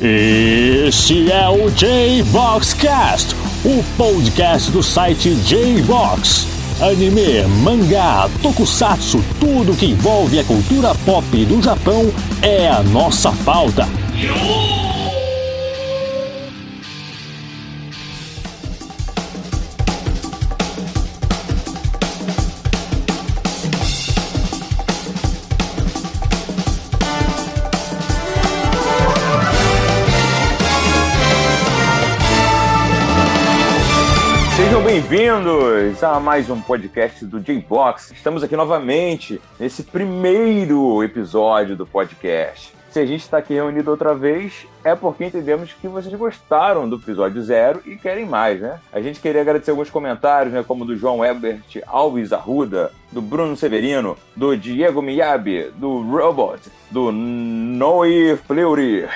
Este é o J-Boxcast, o podcast do site J-Box. Anime, mangá, tokusatsu, tudo que envolve a cultura pop do Japão é a nossa pauta. Sejam bem-vindos a mais um podcast do J-Box. Estamos aqui novamente nesse primeiro episódio do podcast. Se a gente está aqui reunido outra vez, é porque entendemos que vocês gostaram do episódio zero e querem mais, né? A gente queria agradecer alguns comentários, né? Como do João Ebert Alves Arruda, do Bruno Severino, do Diego Miyabi, do Robot, do Noe Fleury,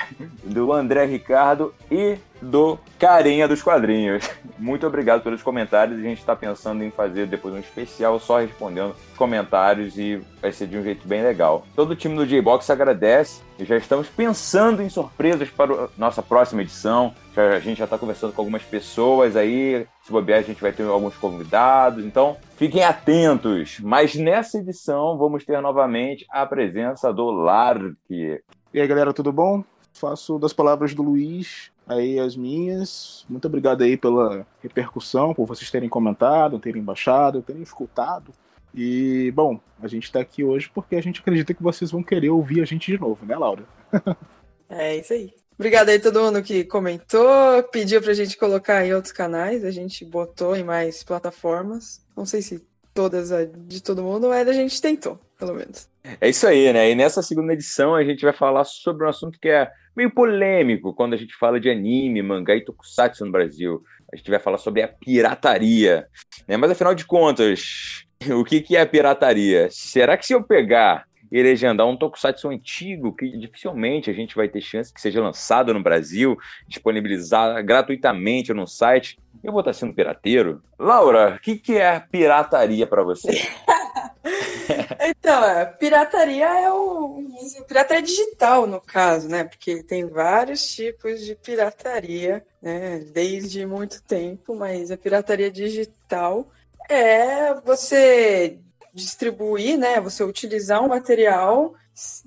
do André Ricardo e do Carinha dos Quadrinhos. Muito obrigado pelos comentários. A gente está pensando em fazer depois um especial só respondendo os comentários e vai ser de um jeito bem legal. Todo o time do J-Box agradece e já estamos pensando em surpresas para a nossa próxima edição. A gente já está conversando com algumas pessoas aí. Se bobear, a gente vai ter alguns convidados. Então, fiquem atentos. Mas nessa edição, vamos ter novamente a presença do Lark. E aí, galera, tudo bom? Faço das palavras do Luiz aí as minhas. Muito obrigado aí pela repercussão, por vocês terem comentado, terem baixado, terem escutado. E, bom, a gente está aqui hoje porque a gente acredita que vocês vão querer ouvir a gente de novo, né, Laura? é isso aí. Obrigada aí todo mundo que comentou, pediu pra gente colocar em outros canais, a gente botou em mais plataformas. Não sei se todas de todo mundo, mas a gente tentou, pelo menos. É isso aí, né? E nessa segunda edição a gente vai falar sobre um assunto que é meio polêmico quando a gente fala de anime, mangá e tokusatsu no Brasil. A gente vai falar sobre a pirataria. Né? Mas afinal de contas, o que, que é a pirataria? Será que se eu pegar e legendar um tokusatsu antigo, que dificilmente a gente vai ter chance que seja lançado no Brasil, disponibilizado gratuitamente no site, eu vou estar sendo pirateiro? Laura, o que, que é pirataria para você? então, a pirataria é o. Pirataria digital, no caso, né? Porque tem vários tipos de pirataria, né? Desde muito tempo, mas a pirataria digital é você distribuir, né? Você utilizar um material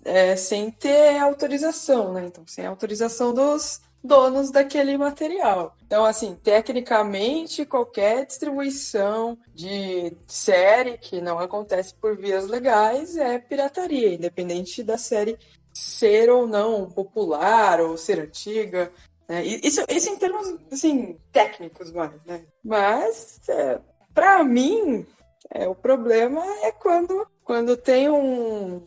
é, sem ter autorização, né? Então, sem autorização dos donos daquele material. Então, assim, tecnicamente, qualquer distribuição de série que não acontece por vias legais é pirataria, independente da série ser ou não popular ou ser antiga. Né? Isso, isso em termos, assim, técnicos mais, né? Mas, é, para mim, é, o problema é quando, quando tem um,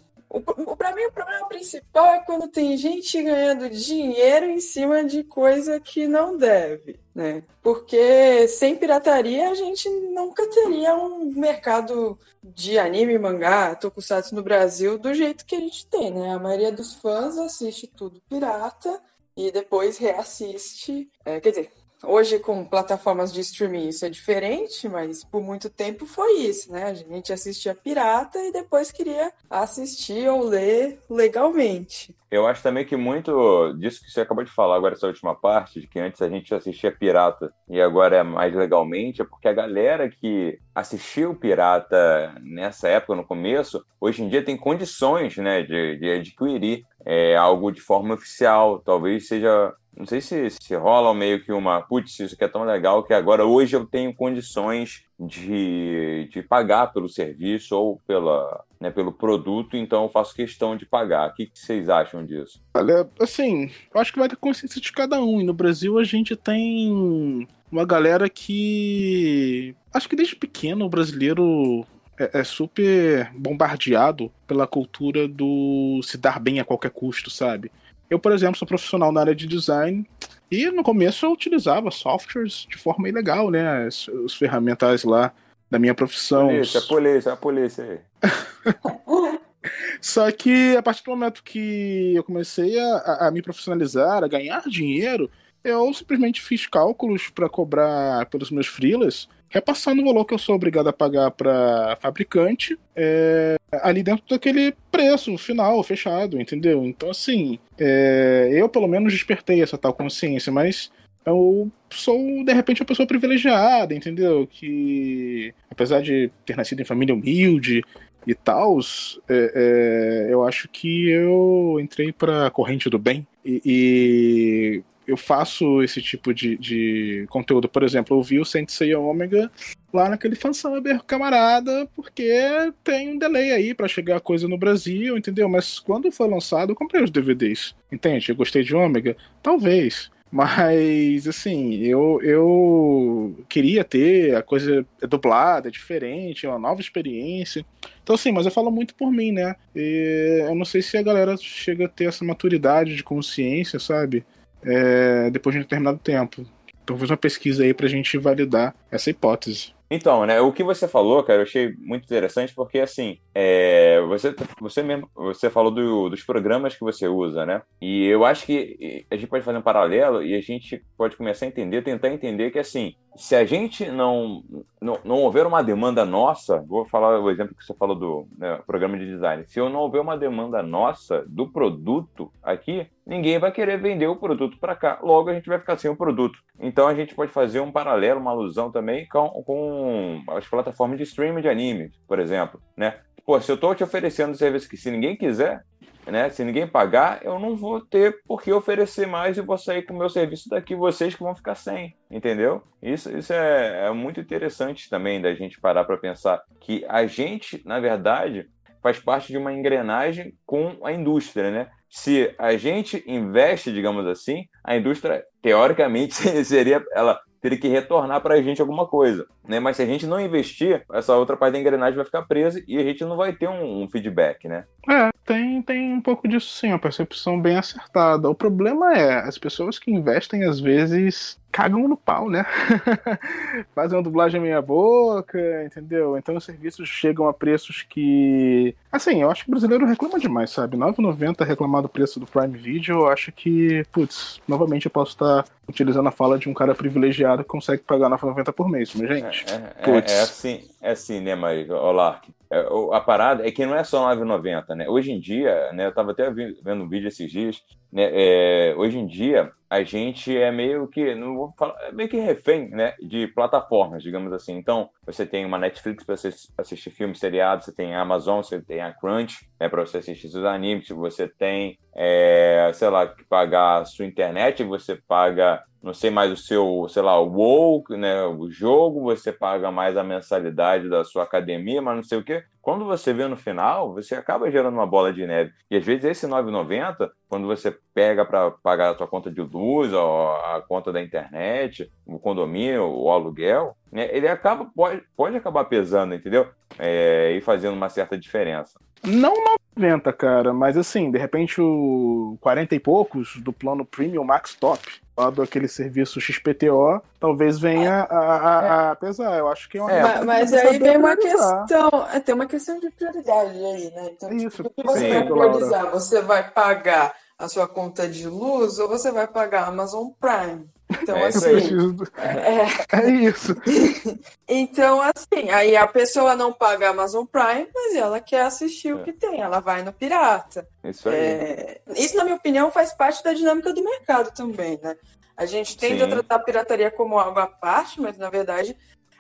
para mim, o problema principal é quando tem gente ganhando dinheiro em cima de coisa que não deve, né? Porque sem pirataria a gente nunca teria um mercado de anime, mangá, tokusatsu no Brasil do jeito que a gente tem, né? A maioria dos fãs assiste tudo pirata e depois reassiste. É, quer dizer, Hoje, com plataformas de streaming, isso é diferente, mas por muito tempo foi isso, né? A gente assistia pirata e depois queria assistir ou ler legalmente. Eu acho também que muito disso que você acabou de falar agora, essa última parte, de que antes a gente assistia pirata e agora é mais legalmente, é porque a galera que assistiu pirata nessa época, no começo, hoje em dia tem condições né, de, de adquirir é, algo de forma oficial. Talvez seja não sei se, se rola meio que uma, putz, isso aqui é tão legal que agora hoje eu tenho condições de, de pagar pelo serviço ou pela, né, pelo produto, então eu faço questão de pagar. O que, que vocês acham disso? Olha, assim, eu acho que vai ter consciência de cada um. E no Brasil a gente tem uma galera que. Acho que desde pequeno o brasileiro é, é, super bombardeado pela cultura do se dar bem a qualquer custo, sabe? Eu, por exemplo, sou profissional na área de design e no começo eu utilizava softwares de forma ilegal, né? Os, os ferramentais lá da minha profissão. Polícia, a polícia, a polícia aí. Só que a partir do momento que eu comecei a, a me profissionalizar, a ganhar dinheiro, eu simplesmente fiz cálculos para cobrar pelos meus freelas, repassando o valor que eu sou obrigado a pagar para fabricante, é, ali dentro daquele preço final, fechado, entendeu? Então, assim, é, eu pelo menos despertei essa tal consciência, mas eu sou, de repente, uma pessoa privilegiada, entendeu? Que, apesar de ter nascido em família humilde e tal, é, é, eu acho que eu entrei para a corrente do bem e, e eu faço esse tipo de, de conteúdo. Por exemplo, eu vi o Sensei Omega lá naquele fansaber camarada, porque tem um delay aí para chegar a coisa no Brasil, entendeu? Mas quando foi lançado, eu comprei os DVDs. Entende? Eu gostei de Omega? Talvez. Mas, assim, eu, eu queria ter a coisa dublada, diferente, uma nova experiência. Então, assim, mas eu falo muito por mim, né? E eu não sei se a galera chega a ter essa maturidade de consciência, sabe? é, depois de um determinado tempo. Então, fiz uma pesquisa aí para a gente validar essa hipótese. Então, né, o que você falou, cara, eu achei muito interessante porque, assim, é, você, você mesmo, você falou do, dos programas que você usa, né? E eu acho que a gente pode fazer um paralelo e a gente pode começar a entender, tentar entender que, assim, se a gente não, não, não houver uma demanda nossa, vou falar o exemplo que você falou do né, programa de design, se eu não houver uma demanda nossa do produto aqui, ninguém vai querer vender o produto para cá, logo a gente vai ficar sem o produto. Então a gente pode fazer um paralelo, uma alusão também com, com as plataformas de streaming de anime, por exemplo, né? Pô, se eu estou te oferecendo um serviço que se ninguém quiser, né? Se ninguém pagar, eu não vou ter por que oferecer mais e vou sair com o meu serviço daqui, vocês que vão ficar sem, entendeu? Isso, isso é, é muito interessante também da gente parar para pensar que a gente, na verdade, faz parte de uma engrenagem com a indústria, né? Se a gente investe, digamos assim, a indústria, teoricamente, seria ela teria que retornar para a gente alguma coisa, né? Mas se a gente não investir, essa outra parte da engrenagem vai ficar presa e a gente não vai ter um, um feedback, né? É, tem, tem um pouco disso sim, uma percepção bem acertada. O problema é, as pessoas que investem às vezes cagam no pau, né? Fazem uma dublagem meia boca, entendeu? Então os serviços chegam a preços que. Assim, eu acho que o brasileiro reclama demais, sabe? 9,90 reclamar do preço do Prime Video, eu acho que, putz, novamente eu posso estar utilizando a fala de um cara privilegiado que consegue pagar 9,90 por mês, mas gente. É, é, é, é assim, é assim, né, mas, olá. É, a parada é que não é só 9,90, né? Hoje em dia, né, eu estava até vendo um vídeo esses dias, né, é, hoje em dia a gente é meio que, não vou falar, é meio que refém, né, de plataformas, digamos assim. Então, você tem uma Netflix para assistir filmes, seriados, você tem a Amazon, você tem a Crunch, né, para você assistir seus animes, você tem, é, sei lá, que pagar a sua internet, você paga não sei mais o seu, sei lá, o WoW, né, o jogo, você paga mais a mensalidade da sua academia, mas não sei o quê. Quando você vê no final, você acaba gerando uma bola de neve. E às vezes esse 9,90, quando você pega para pagar a sua conta de luz, a conta da internet, o condomínio, o aluguel, né, ele acaba pode, pode acabar pesando, entendeu? É, e fazendo uma certa diferença. Não 90, cara, mas assim, de repente o 40 e poucos do plano Premium Max Top do aquele serviço XPTO, talvez venha a, a, a pesar. Eu acho que é uma é, Mas, mas aí vem uma questão, é, tem uma questão de prioridade aí, né? Então, Isso, tipo, o que você vai priorizar? Você vai pagar a sua conta de luz ou você vai pagar a Amazon Prime? Então, é assim. É, é isso. então, assim, aí a pessoa não paga a Amazon Prime, mas ela quer assistir é. o que tem, ela vai no pirata. Isso aí. É... Isso, na minha opinião, faz parte da dinâmica do mercado também, né? A gente tende Sim. a tratar a pirataria como algo à parte, mas na verdade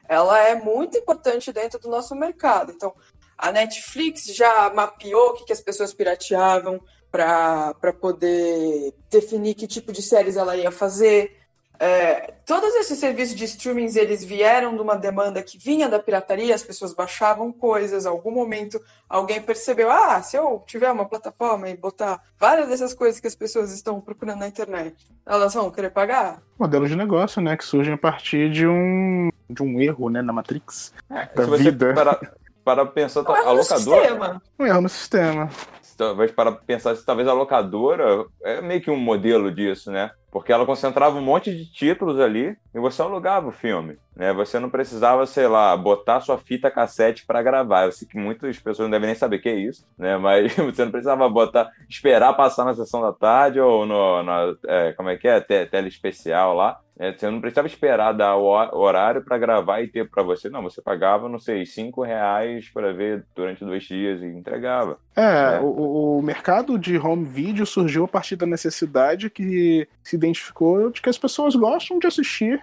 ela é muito importante dentro do nosso mercado. Então, a Netflix já mapeou o que, que as pessoas pirateavam para poder definir que tipo de séries ela ia fazer. É, todos esses serviços de streaming eles vieram de uma demanda que vinha da pirataria, as pessoas baixavam coisas, em algum momento alguém percebeu, ah, se eu tiver uma plataforma e botar várias dessas coisas que as pessoas estão procurando na internet, elas vão querer pagar? Modelo de negócio, né, que surge a partir de um, de um erro, né, na Matrix é, da vida. Para, para pensar, um a locadora... Um erro no sistema talvez para pensar se talvez a locadora é meio que um modelo disso, né? Porque ela concentrava um monte de títulos ali e você alugava o filme. né? Você não precisava, sei lá, botar sua fita cassete para gravar. Eu sei que muitas pessoas não devem nem saber o que é isso, né? Mas você não precisava botar, esperar passar na sessão da tarde ou no, na, é, como é que é, tele especial lá. É, você não precisava esperar dar o horário para gravar e ter para você. Não, você pagava, não sei, cinco reais para ver durante dois dias e entregava. É, né? o, o, mercado de home video surgiu a partir da necessidade que se identificou de que as pessoas gostam de assistir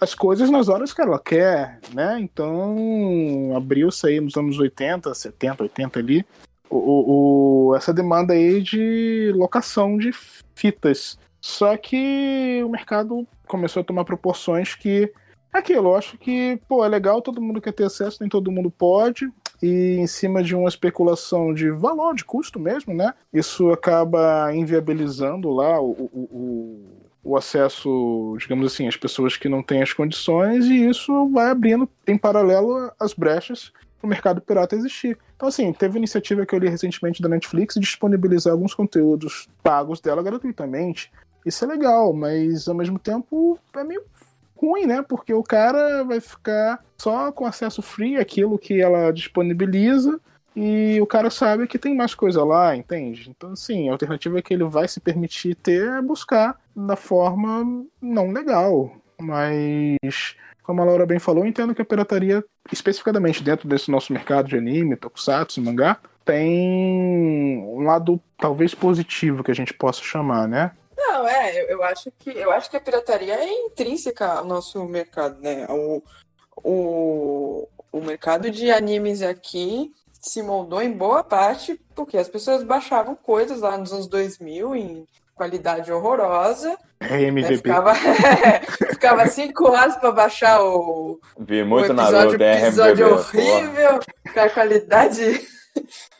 as coisas nas horas que ela quer, né? Então, abriu-se aí nos anos 80, 70, 80 ali, o, o, essa demanda aí de locação de fitas. Só que o mercado começou a tomar proporções que aquilo, eu acho que, pô, é legal, todo mundo quer ter acesso, nem todo mundo pode, e em cima de uma especulação de valor, de custo mesmo, né? Isso acaba inviabilizando lá o, o, o acesso, digamos assim, às pessoas que não têm as condições, e isso vai abrindo, em paralelo, as brechas para o mercado pirata existir. Então, assim, teve iniciativa que eu li recentemente da Netflix de disponibilizar alguns conteúdos pagos dela gratuitamente. Isso é legal, mas ao mesmo tempo é meio ruim, né? Porque o cara vai ficar só com acesso free aquilo que ela disponibiliza e o cara sabe que tem mais coisa lá, entende? Então, assim, a alternativa que ele vai se permitir ter é buscar da forma não legal. Mas, como a Laura bem falou, entendo que a pirataria, especificamente dentro desse nosso mercado de anime, tokusatsu, mangá, tem um lado talvez positivo que a gente possa chamar, né? Não, é, eu, acho que eu acho que a pirataria é intrínseca ao nosso mercado, né? O, o, o mercado de animes aqui se moldou em boa parte porque as pessoas baixavam coisas lá nos anos 2000 em qualidade horrorosa. É, MVP. Né? Ficava, ficava cinco horas para baixar o, Vi muito o episódio, Naruto, é, episódio horrível, com a qualidade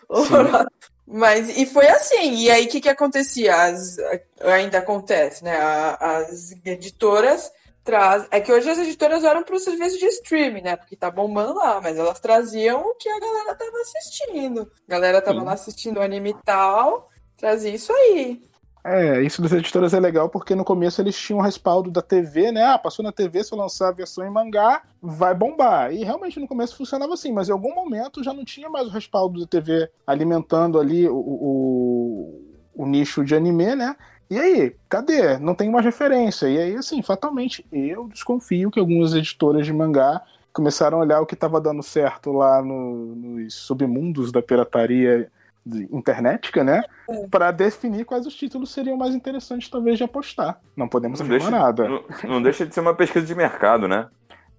horrorosa. Mas, e foi assim, e aí o que, que acontecia? As, ainda acontece, né? As editoras traz. É que hoje as editoras olham para o serviço de streaming, né? Porque tá bombando lá, mas elas traziam o que a galera tava assistindo. A galera tava Sim. lá assistindo o anime e tal, trazia isso aí. É, isso das editoras é legal porque no começo eles tinham o respaldo da TV, né? Ah, passou na TV, se eu lançar a versão em mangá, vai bombar. E realmente no começo funcionava assim, mas em algum momento já não tinha mais o respaldo da TV alimentando ali o, o, o nicho de anime, né? E aí, cadê? Não tem mais referência. E aí, assim, fatalmente, eu desconfio que algumas editoras de mangá começaram a olhar o que estava dando certo lá no, nos submundos da pirataria internetica, né? É. Para definir quais os títulos seriam mais interessantes, talvez, de apostar. Não podemos não afirmar deixa, nada. Não, não deixa de ser uma pesquisa de mercado, né?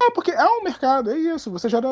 É, porque é um mercado, é isso. Você gera,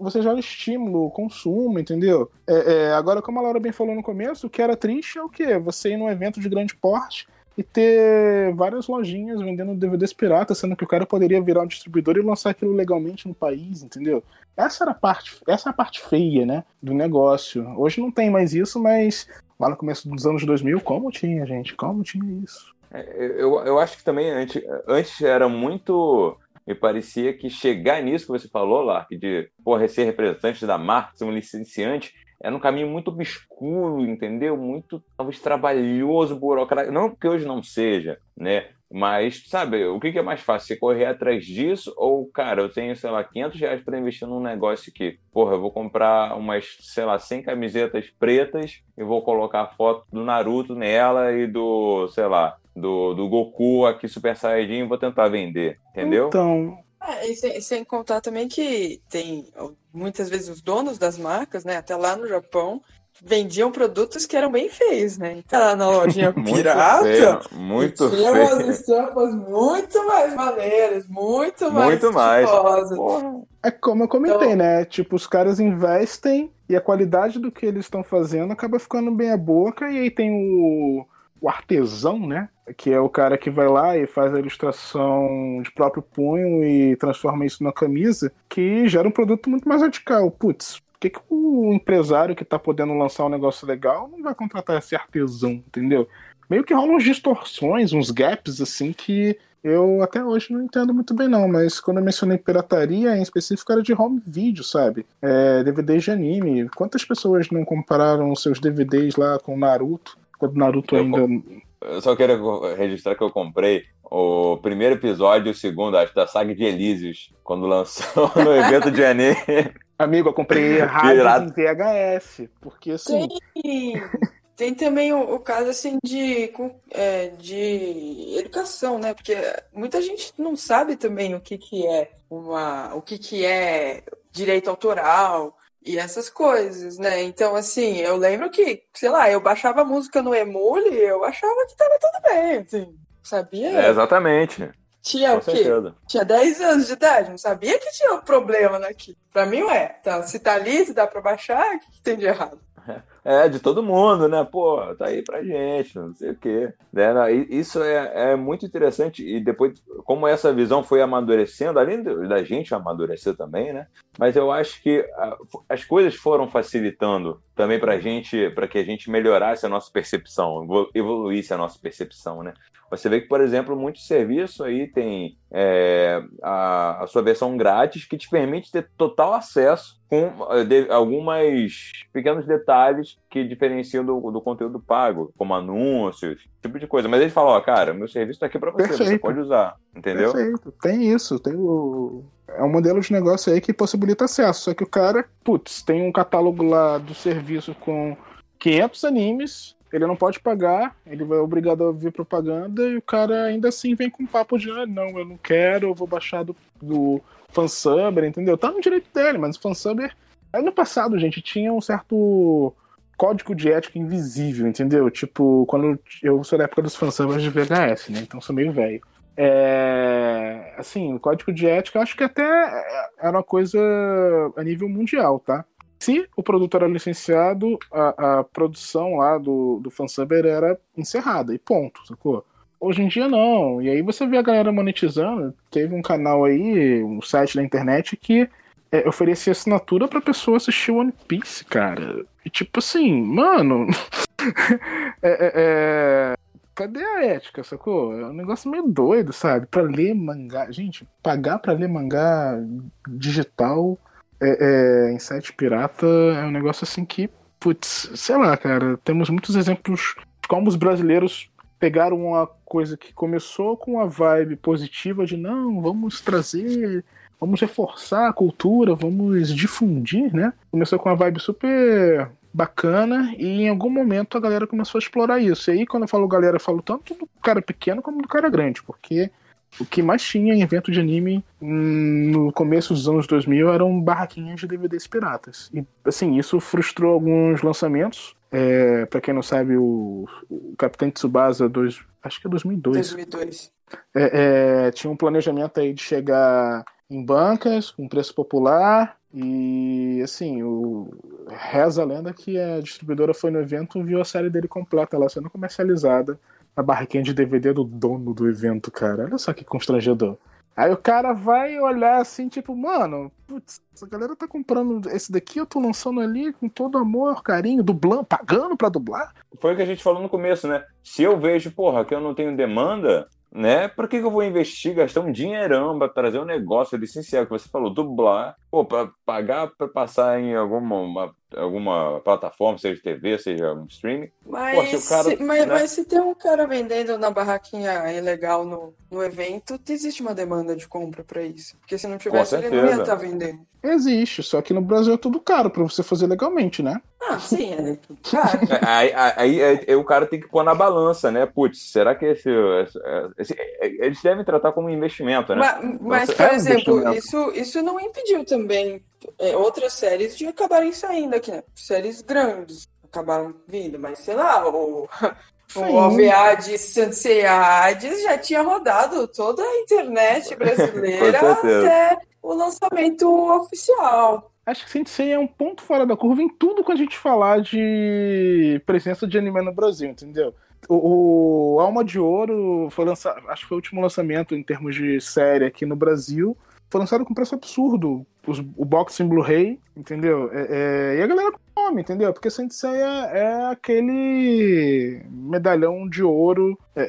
você gera estímulo, consumo, entendeu? É, é, agora, como a Laura bem falou no começo, o que era triste é o quê? Você ir num evento de grande porte e ter várias lojinhas vendendo DVDs piratas, sendo que o cara poderia virar um distribuidor e lançar aquilo legalmente no país, entendeu? Essa era a parte, essa é a parte feia, né, do negócio. Hoje não tem mais isso, mas lá no começo dos anos 2000, como tinha, gente? Como tinha isso? É, eu, eu acho que também antes, antes era muito me parecia que chegar nisso que você falou, Lark, de porra, ser representante da marca, ser um licenciante, era um caminho muito obscuro, entendeu? Muito, talvez, trabalhoso, burocrático. Não que hoje não seja, né? Mas, sabe, o que é mais fácil? Você correr atrás disso ou, cara, eu tenho, sei lá, 500 reais para investir num negócio que, porra, eu vou comprar umas, sei lá, 100 camisetas pretas e vou colocar a foto do Naruto nela e do, sei lá, do, do Goku aqui Super Saiyajin vou tentar vender, entendeu? Então. É, e sem, sem contar também que tem muitas vezes os donos das marcas, né? Até lá no Japão, vendiam produtos que eram bem feios, né? Então, lá na lojinha pirata, feio, muito tinha feio. umas estampas muito mais maneiras, muito mais Muito mais. É como eu comentei, então... né? Tipo, os caras investem e a qualidade do que eles estão fazendo acaba ficando bem a boca e aí tem o o artesão, né? Que é o cara que vai lá e faz a ilustração de próprio punho e transforma isso na camisa, que gera um produto muito mais radical. Putz, por que, que o empresário que tá podendo lançar um negócio legal não vai contratar esse artesão, entendeu? Meio que rolam uns distorções, uns gaps, assim, que eu até hoje não entendo muito bem não, mas quando eu mencionei pirataria, em específico era de home video, sabe? É, DVDs de anime. Quantas pessoas não compararam seus DVDs lá com Naruto? Quando Naruto eu ainda. Eu só quero registrar que eu comprei o primeiro episódio e o segundo, acho, da saga de Elísios, quando lançou no evento de anime. Amigo, eu comprei rádios em VHS, porque assim. Tem, tem também o, o, caso assim de, é, de educação, né? Porque muita gente não sabe também o que, que é uma. o que, que é direito autoral e essas coisas, né? Então, assim, eu lembro que, sei lá, eu baixava música no Emule e eu achava que tava tudo bem, assim, sabia? É, exatamente. Tinha Com o quê? Certeza. Tinha 10 anos de idade, não sabia que tinha um problema naquilo. Pra mim, ué, tá, se tá ali, se dá pra baixar, o que, que tem de errado? É, de todo mundo, né? Pô, tá aí pra gente, não sei o quê. Né? Isso é, é muito interessante. E depois, como essa visão foi amadurecendo, além da gente amadurecer também, né? Mas eu acho que as coisas foram facilitando também pra gente, para que a gente melhorasse a nossa percepção, evoluísse a nossa percepção, né? Você vê que, por exemplo, muitos serviços aí tem é, a, a, sua versão grátis que te permite ter total acesso com eh, de, algumas pequenos detalhes que diferenciam do, do, conteúdo pago, como anúncios, tipo de coisa. Mas eles falam, ó, cara, meu serviço está aqui para você, Perfeito. você pode usar, entendeu? Perfeito, tem isso, tem o... É um modelo de negócio aí que possibilita acesso, só que o cara, putz, tem um catálogo lá do serviço com 500 animes, ele não pode pagar, ele vai obrigado a ouvir propaganda e o cara ainda assim vem com papo de ah, não, eu não quero, eu vou baixar do, do fansubber, entendeu? Tá no direito dele, mas o fansubber. Aí no passado, gente, tinha um certo código de ética invisível, entendeu? Tipo, quando eu sou da época dos fansubbers de VHS, né? Então sou meio velho. É, assim, o código de ética acho que até era uma coisa a nível mundial, tá? Se o produto era licenciado, a, a produção lá do, do fansubber era encerrada e ponto, sacou? Hoje em dia não. E aí você vê a galera monetizando. Teve um canal aí, um site da internet que é, oferecia assinatura pra pessoa assistir One Piece, cara. E tipo assim, mano. é, é, é, cadê a ética, sacou? É um negócio meio doido, sabe? Pra ler mangá. Gente, pagar pra ler mangá digital é, é, em site pirata é um negócio assim que, putz, sei lá, cara, temos muitos exemplos de como os brasileiros pegaram uma coisa que começou com uma vibe positiva de não, vamos trazer, vamos reforçar a cultura, vamos difundir, né? Começou com uma vibe super bacana e em algum momento a galera começou a explorar isso. E aí, quando eu falo galera, eu falo tanto do cara pequeno como do cara grande, porque o que mais tinha em evento de anime hum, no começo dos anos 2000 eram barraquinhas de DVDs piratas. E, assim, isso frustrou alguns lançamentos. É, para quem não sabe, o, o Capitão Tsubasa, dois, acho que é 2002. 2002. É, é, tinha um planejamento aí de chegar em bancas, com preço popular. E, assim, o, reza a lenda que a distribuidora foi no evento viu a série dele completa lá sendo comercializada a barraquinha de DVD do dono do evento, cara. Olha só que constrangedor. Aí o cara vai olhar assim, tipo, mano, putz, essa galera tá comprando esse daqui, eu tô lançando ali com todo amor, carinho, dublando, pagando pra dublar. Foi o que a gente falou no começo, né? Se eu vejo, porra, que eu não tenho demanda, né? Por que, que eu vou investir, gastar um dinheirão pra trazer um negócio licenciado, que você falou, dublar, pô, pra pagar pra passar em alguma uma, alguma plataforma, seja TV, seja um streaming. Mas, pô, se, cara, se, mas, né? mas, se tem um cara vendendo na barraquinha ilegal no, no evento, existe uma demanda de compra para isso. Porque se não tivesse, ele não ia estar tá vendendo. Existe, só que no Brasil é tudo caro para você fazer legalmente, né? Ah, sim, é tudo caro. aí, aí, aí, aí, o cara tem que pôr na balança, né? Putz, será que esse, esse, Eles devem tratar como investimento, né? Mas, mas por é exemplo, isso, isso não impediu também é, outras séries de acabarem saindo aqui, né? Séries grandes acabaram vindo, mas sei lá, o, o OVA de Sansei Hades já tinha rodado toda a internet brasileira até o lançamento oficial. Acho que Sensei é um ponto fora da curva em tudo quando a gente falar de presença de anime no Brasil, entendeu? O, o Alma de Ouro foi lançado, acho que foi o último lançamento em termos de série aqui no Brasil foi lançado com preço absurdo. Os, o box em Blu-ray, entendeu? É, é, e a galera come, entendeu? Porque Sensei é, é aquele medalhão de ouro é, é,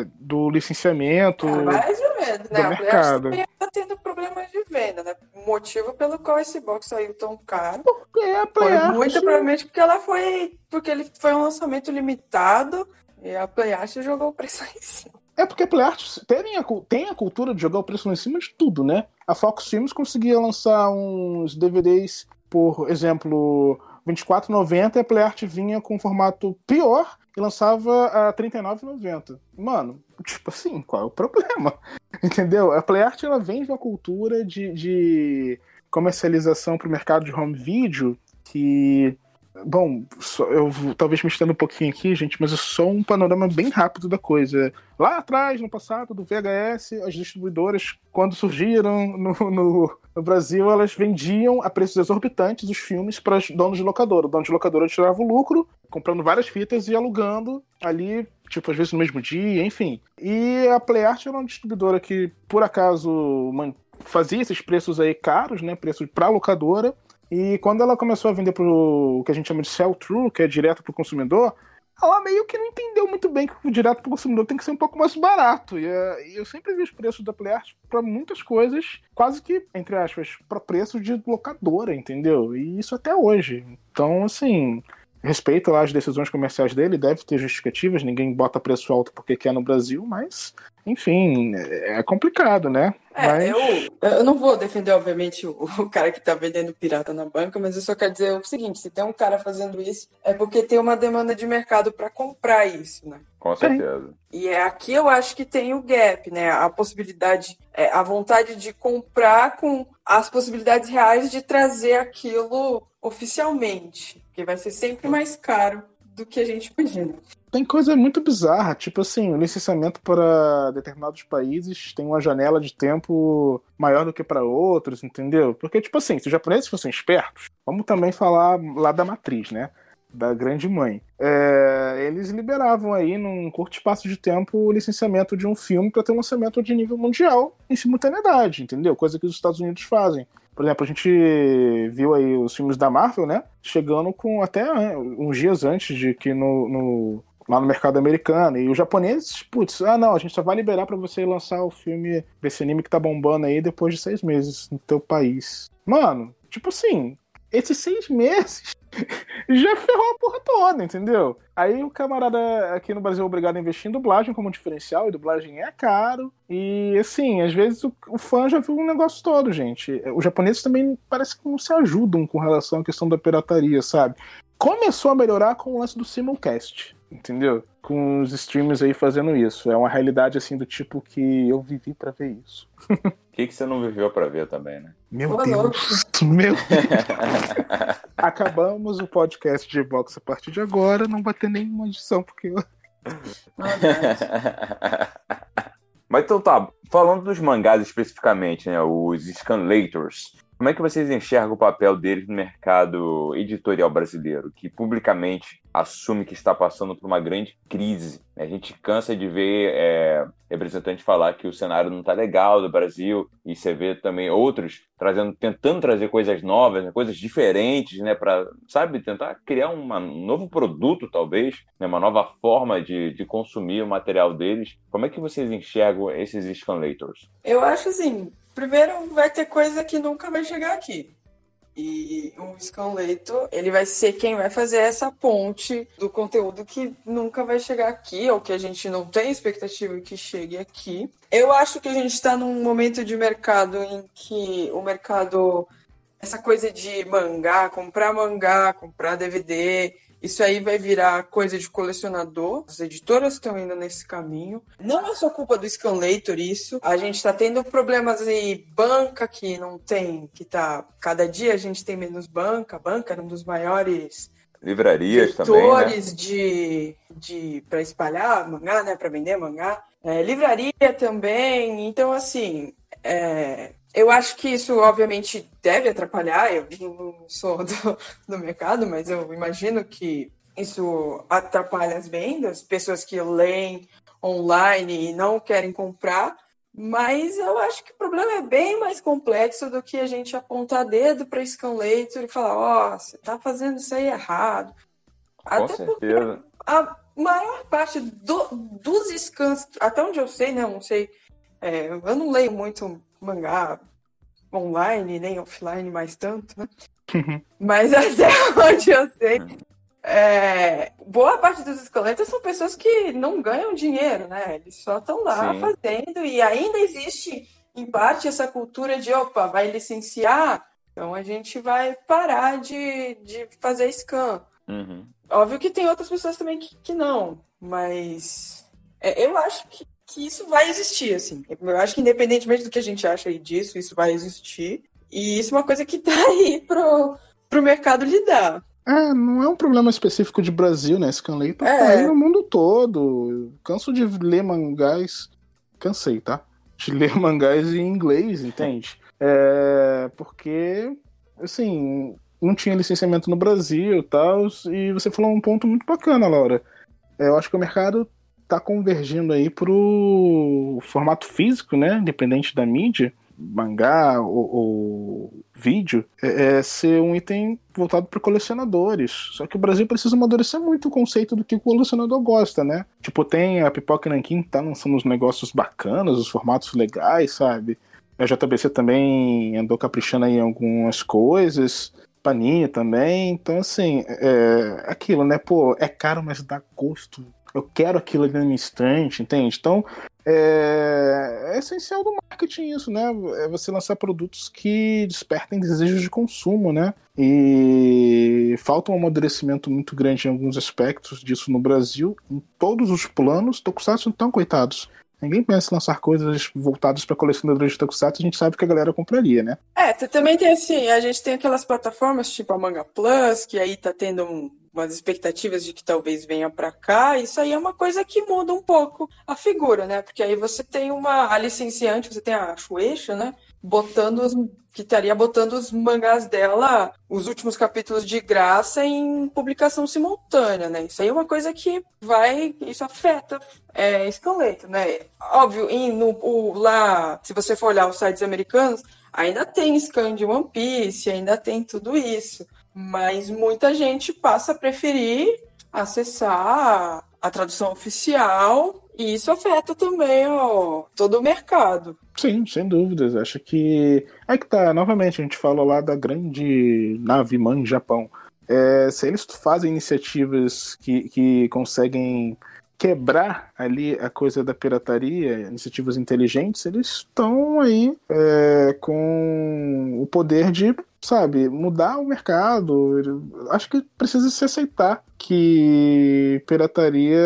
é do licenciamento. É, mais ou menos, né? Do mercado. tá tendo problemas de venda, né? O motivo pelo qual esse box saiu tão caro. Porque é a Foi muito provavelmente porque ela foi. Porque ele foi um lançamento limitado E a PlayArt jogou o preço em cima. É porque a PlayArt tem a, tem a cultura de jogar o preço lá em cima de tudo, né? A Fox Films conseguia lançar uns DVDs, por exemplo, 24,90 e a PlayArt vinha com um formato pior e lançava a 39,90. Mano, tipo assim, qual é o problema? Entendeu? A PlayArt ela vende uma cultura de, de comercialização para o mercado de home video que Bom, eu talvez me estendo um pouquinho aqui, gente, mas é só um panorama bem rápido da coisa. Lá atrás, no passado, do VHS, as distribuidoras, quando surgiram no, no, no Brasil, elas vendiam a preços exorbitantes os filmes para os donos de locadora. O dono de locadora tirava o lucro, comprando várias fitas e alugando ali, tipo, às vezes no mesmo dia, enfim. E a PlayArt era uma distribuidora que, por acaso, fazia esses preços aí caros, né? Preços para locadora e quando ela começou a vender pro que a gente chama de sell-through, que é direto pro consumidor, ela meio que não entendeu muito bem que o direto pro consumidor tem que ser um pouco mais barato. E, uh, eu sempre vi os preços da PlayArt para muitas coisas, quase que, entre aspas, para preço de locadora, entendeu? E isso até hoje. Então, assim, respeito lá as decisões comerciais dele, deve ter justificativas, ninguém bota preço alto porque quer no Brasil, mas, enfim, é complicado, né? É, mas... eu, eu não vou defender, obviamente, o, o, cara que tá vendendo pirata na banca, mas eu só quero dizer o seguinte: se tem um cara fazendo isso, é porque tem uma demanda de mercado para comprar isso, né? Com certeza. E é aqui eu acho que tem o gap, né? A possibilidade, é, a vontade de comprar com as possibilidades reais de trazer aquilo oficialmente, que vai ser sempre mais caro do que a gente imagina. Tem coisa muito bizarra, tipo assim, o licenciamento para determinados países tem uma janela de tempo maior do que para outros, entendeu? Porque, tipo assim, se os japoneses fossem espertos, vamos também falar lá da matriz, né? Da grande mãe. É, eles liberavam aí, num curto espaço de tempo, o licenciamento de um filme para ter um lançamento de nível mundial em simultaneidade, entendeu? Coisa que os Estados Unidos fazem. Por exemplo, a gente viu aí os filmes da Marvel, né? Chegando com até uns dias antes de que no, no lá no mercado americano. E os japoneses, putz, ah não, a gente só vai liberar para você lançar o filme desse anime que tá bombando aí depois de seis meses no teu país. Mano, tipo assim, esses seis meses já ferrou a porra toda, entendeu? Aí o camarada aqui no Brasil é obrigado a investir em dublagem como diferencial, e dublagem é caro. E assim, às vezes o, o fã já viu um negócio todo, gente. Os japoneses também parece que não se ajudam com relação à questão da pirataria, sabe? Começou a melhorar com o lance do simulcast entendeu? Com os streamers aí fazendo isso. É uma realidade assim do tipo que eu vivi para ver isso. O que, que você não viveu para ver também, né? Meu Olá, Deus! Meu Deus! Acabamos o podcast de box a partir de agora. Não vai ter nenhuma edição, porque eu. Mas então tá, falando dos mangás especificamente, né? Os scanlators. Como é que vocês enxergam o papel deles no mercado editorial brasileiro, que publicamente assume que está passando por uma grande crise? A gente cansa de ver é, representantes falar que o cenário não está legal do Brasil, e você vê também outros trazendo, tentando trazer coisas novas, né, coisas diferentes, né, para, sabe, tentar criar uma, um novo produto, talvez, né, uma nova forma de, de consumir o material deles. Como é que vocês enxergam esses scanlators? Eu acho assim, Primeiro, vai ter coisa que nunca vai chegar aqui. E o Scanleto, ele vai ser quem vai fazer essa ponte do conteúdo que nunca vai chegar aqui, ou que a gente não tem expectativa que chegue aqui. Eu acho que a gente está num momento de mercado em que o mercado, essa coisa de mangá, comprar mangá, comprar DVD, isso aí vai virar coisa de colecionador. As editoras estão indo nesse caminho. Não é só culpa do Scanlator isso. A gente está tendo problemas aí, banca que não tem, que tá. Cada dia a gente tem menos banca. Banca era um dos maiores livrarias também, né? de, de para espalhar mangá, né, para vender mangá, é, livraria também. Então assim, é, eu acho que isso, obviamente, deve atrapalhar. Eu não sou do, do mercado, mas eu imagino que isso atrapalha as vendas, pessoas que leem online e não querem comprar. Mas eu acho que o problema é bem mais complexo do que a gente apontar dedo para Scanlator e falar: ó, oh, você está fazendo isso aí errado. Com Até certeza. a maior parte do, dos scans, até onde eu sei, né? Eu não sei. É, eu não leio muito mangá online, nem offline mais tanto, né? Uhum. Mas até onde eu sei, é, boa parte dos esqueletos são pessoas que não ganham dinheiro, né? Eles só estão lá Sim. fazendo e ainda existe, em parte, essa cultura de opa, vai licenciar, então a gente vai parar de, de fazer scan. Uhum. Óbvio que tem outras pessoas também que, que não, mas é, eu acho que, que isso vai existir, assim. Eu acho que independentemente do que a gente acha aí disso, isso vai existir. E isso é uma coisa que tá aí pro, pro mercado lidar. É, não é um problema específico de Brasil, né? Scanley tá, é. aí no mundo todo. Canso de ler mangás. Cansei, tá? De ler mangás em inglês, entende? É, porque, assim, não tinha licenciamento no Brasil e tal. E você falou um ponto muito bacana, Laura. É, eu acho que o mercado tá convergindo aí pro formato físico, né? Independente da mídia mangá ou, ou vídeo é, é, ser um item voltado para colecionadores. Só que o Brasil precisa amadurecer muito o conceito do que o colecionador gosta, né? Tipo, tem a Pipoca Nankin tá lançando uns negócios bacanas, os formatos legais, sabe? A JBC também andou caprichando aí em algumas coisas. Panini também. Então, assim, é, é aquilo, né? Pô, é caro, mas dá gosto. Eu quero aquilo ali no instante, entende? Então, é, é, essencial do marketing isso, né? É você lançar produtos que despertem desejos de consumo, né? E falta um amadurecimento muito grande em alguns aspectos disso no Brasil, em todos os planos. Tokusatsu estão coitados. Ninguém pensa em lançar coisas voltadas para colecionadores de Tokusatsu, a gente sabe que a galera compraria, né? É, também tem assim, a gente tem aquelas plataformas tipo a Manga Plus, que aí tá tendo um umas expectativas de que talvez venha para cá, isso aí é uma coisa que muda um pouco a figura, né? Porque aí você tem uma a licenciante, você tem a Shueisha, né? Botando os, que estaria botando os mangás dela, os últimos capítulos de graça em publicação simultânea, né? Isso aí é uma coisa que vai, isso afeta é, esqueleto, né? Óbvio, em, no, o, lá, se você for olhar os sites americanos, ainda tem scan de One Piece, ainda tem tudo isso. Mas muita gente passa a preferir acessar a tradução oficial e isso afeta também ó, todo o mercado. Sim, sem dúvidas. Acho que. É que tá, novamente, a gente falou lá da grande nave mãe Japão. É, se eles fazem iniciativas que, que conseguem quebrar ali a coisa da pirataria, iniciativas inteligentes, eles estão aí é, com o poder de, sabe, mudar o mercado. Acho que precisa se aceitar que pirataria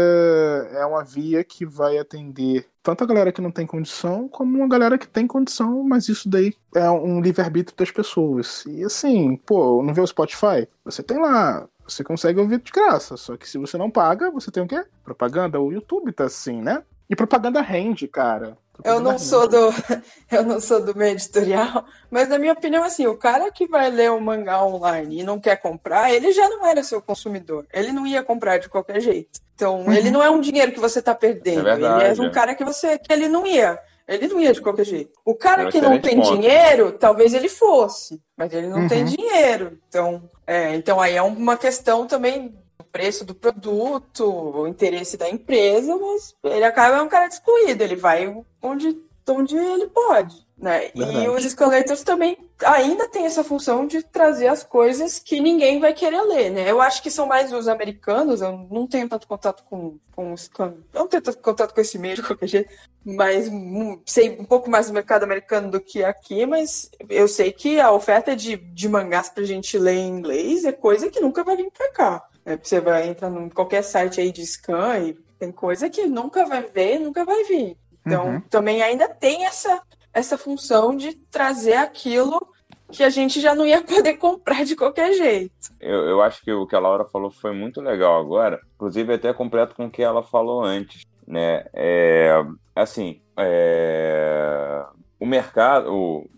é uma via que vai atender tanto a galera que não tem condição, como uma galera que tem condição, mas isso daí é um livre-arbítrio das pessoas. E assim, pô, não vê o Spotify? Você tem lá você consegue ouvir de graça. Só que se você não paga, você tem o quê? Propaganda. O YouTube tá assim, né? E propaganda rende, cara. Eu não sou do eu não sou do meio editorial, mas na minha opinião assim, o cara que vai ler o mangá online e não quer comprar, ele já não era seu consumidor. Ele não ia comprar de qualquer jeito. Então, uhum. ele não é um dinheiro que você tá perdendo. É verdade, ele é um cara que você que ele não ia ele não ia de qualquer jeito. O cara que não tem ponto. dinheiro, talvez ele fosse, mas ele não uhum. tem dinheiro. Então, é, então aí é uma questão também preço do produto, o interesse da empresa, mas ele acaba é um cara excluído, ele vai onde, onde ele pode. Né? E os esqueletos também ainda tem essa função de trazer as coisas que ninguém vai querer ler, né? Eu acho que são mais os americanos, eu não tenho tanto contato com, com os. Eu não tenho tanto contato com esse meio de qualquer jeito, mas hum, sei um pouco mais do mercado americano do que aqui, mas eu sei que a oferta de, de mangás pra gente ler em inglês é coisa que nunca vai vir pra cá. Né? Você vai entrar em qualquer site aí de scan e tem coisa que nunca vai ver, nunca vai vir. Então, uhum. também ainda tem essa essa função de trazer aquilo que a gente já não ia poder comprar de qualquer jeito. Eu, eu acho que o que a Laura falou foi muito legal agora, inclusive até completo com o que ela falou antes, né? É, assim, é, o mercado, o,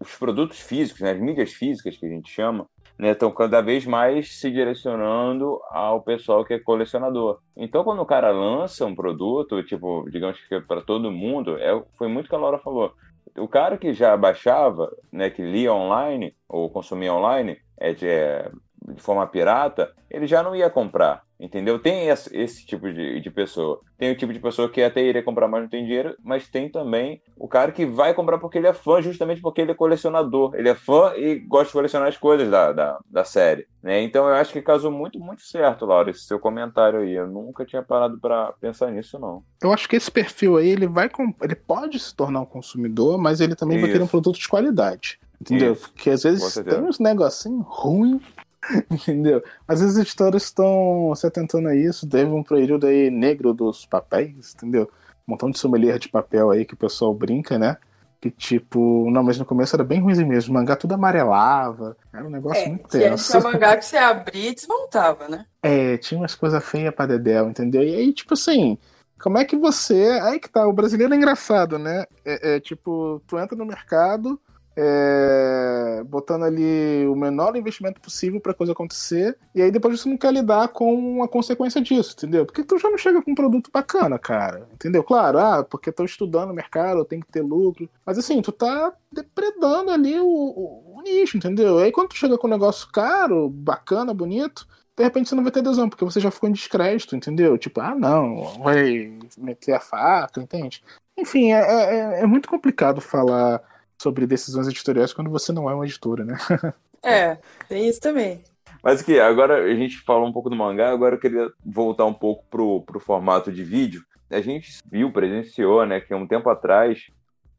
os produtos físicos, né, as mídias físicas que a gente chama, né, estão cada vez mais se direcionando ao pessoal que é colecionador. Então, quando o cara lança um produto, tipo, digamos que para todo mundo, é, foi muito o que a Laura falou o cara que já baixava, né, que lia online ou consumia online, é de, é, de forma pirata, ele já não ia comprar. Entendeu? Tem esse, esse tipo de, de, pessoa. Tem o tipo de pessoa que até iria comprar, mas não tem dinheiro. Mas tem também o cara que vai comprar porque ele é fã, justamente porque ele é colecionador. Ele é fã e gosta de colecionar as coisas da, da, da série. Né? Então eu acho que casou muito, muito certo, Laura, esse seu comentário aí. Eu nunca tinha parado para pensar nisso, não. Eu acho que esse perfil aí, ele vai ele pode se tornar um consumidor, mas ele também Isso. vai ter um produto de qualidade. Entendeu? Isso. Porque às vezes tem uns negocinhos ruins Entendeu? Às vezes as editoras estão se atentando a isso. Teve um período aí negro dos papéis, entendeu? Um montão de sommelier de papel aí que o pessoal brinca, né? Que tipo, não, mas no começo era bem ruim mesmo. O mangá tudo amarelava. Era um negócio é, muito tenso. Tinha mangá que você abria e desmontava, né? É, tinha umas coisas feias pra Dedel, entendeu? E aí, tipo assim, como é que você. Aí que tá, o brasileiro é engraçado, né? É, é tipo, tu entra no mercado, é, botando ali o menor investimento possível para coisa acontecer, e aí depois você não quer lidar com a consequência disso, entendeu? Porque tu já não chega com um produto bacana, cara, entendeu? Claro, ah, porque tô estudando o mercado, eu tenho que ter lucro, mas assim, tu tá depredando ali o, o, o nicho, entendeu? Aí quando tu chega com um negócio caro, bacana, bonito, de repente você não vai ter adesão, porque você já ficou em descrédito, entendeu? Tipo, ah, não, vai meter a faca, entende? Enfim, é, é, é muito complicado falar sobre decisões editoriais quando você não é uma editora, né? é, tem isso também. Mas que agora a gente falou um pouco do mangá, agora eu queria voltar um pouco pro, pro formato de vídeo. A gente viu, presenciou, né, que um tempo atrás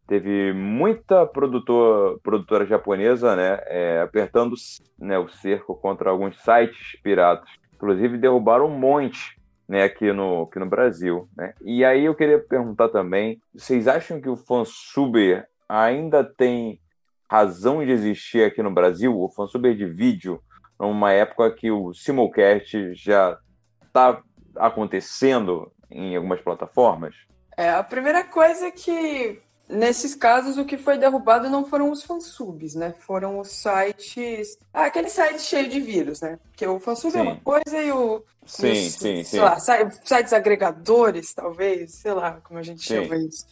teve muita produtor, produtora japonesa, né, é, apertando né, o cerco contra alguns sites piratas. Inclusive derrubaram um monte, né, aqui no, aqui no Brasil, né. E aí eu queria perguntar também, vocês acham que o fansuber ainda tem razão de existir aqui no Brasil, o fansub de vídeo, numa época que o simulcast já está acontecendo em algumas plataformas? É, a primeira coisa é que nesses casos o que foi derrubado não foram os fansubs, né? Foram os sites. Ah, aquele site cheio de vírus, né? Porque o fansub sim. é uma coisa e o. Sim, os, sim, sei sim. lá, sites agregadores, talvez, sei lá como a gente sim. chama isso.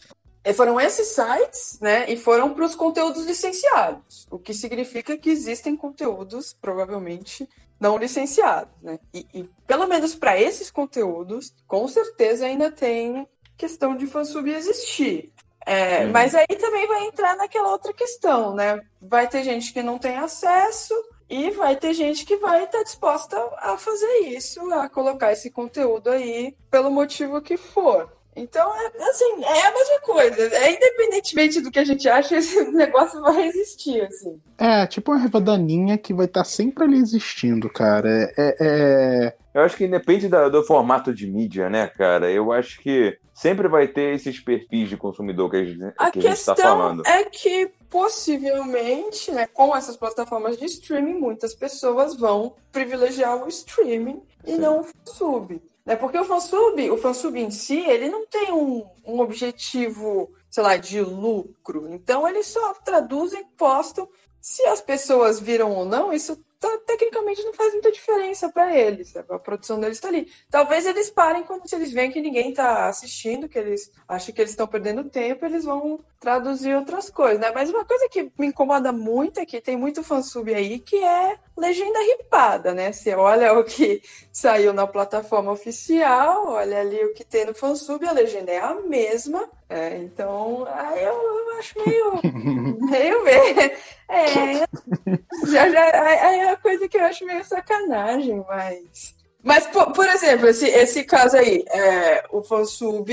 E foram esses sites, né? E foram para os conteúdos licenciados, o que significa que existem conteúdos, provavelmente, não licenciados, né? E, e pelo menos para esses conteúdos, com certeza ainda tem questão de fansub existir. É. Mas aí também vai entrar naquela outra questão, né? Vai ter gente que não tem acesso e vai ter gente que vai estar disposta a fazer isso, a colocar esse conteúdo aí pelo motivo que for. Então, é, assim, é a mesma coisa. É, independentemente do que a gente acha, esse negócio vai existir, assim. É, tipo uma revadaninha que vai estar tá sempre ali existindo, cara. É, é, é... Eu acho que independe da, do formato de mídia, né, cara? Eu acho que sempre vai ter esses perfis de consumidor que a gente, a que a gente tá falando. é que possivelmente, né, com essas plataformas de streaming, muitas pessoas vão privilegiar o streaming e Sim. não o sub. Né? Porque o fansub, o fansub em si, ele não tem um, um objetivo, sei lá, de lucro. Então eles só traduzem, postam. Se as pessoas viram ou não, isso tá, tecnicamente não faz muita diferença para eles. A produção deles está ali. Talvez eles parem quando se eles veem que ninguém está assistindo, que eles acham que eles estão perdendo tempo, eles vão traduzir outras coisas, né? Mas uma coisa que me incomoda muito é que tem muito fansub aí que é legenda ripada, né? Você olha o que saiu na plataforma oficial, olha ali o que tem no fansub, a legenda é a mesma. É, então, aí eu, eu acho meio. meio. É. Já, já, é a coisa que eu acho meio sacanagem, mas. Mas, por, por exemplo, esse, esse caso aí, é, o fansub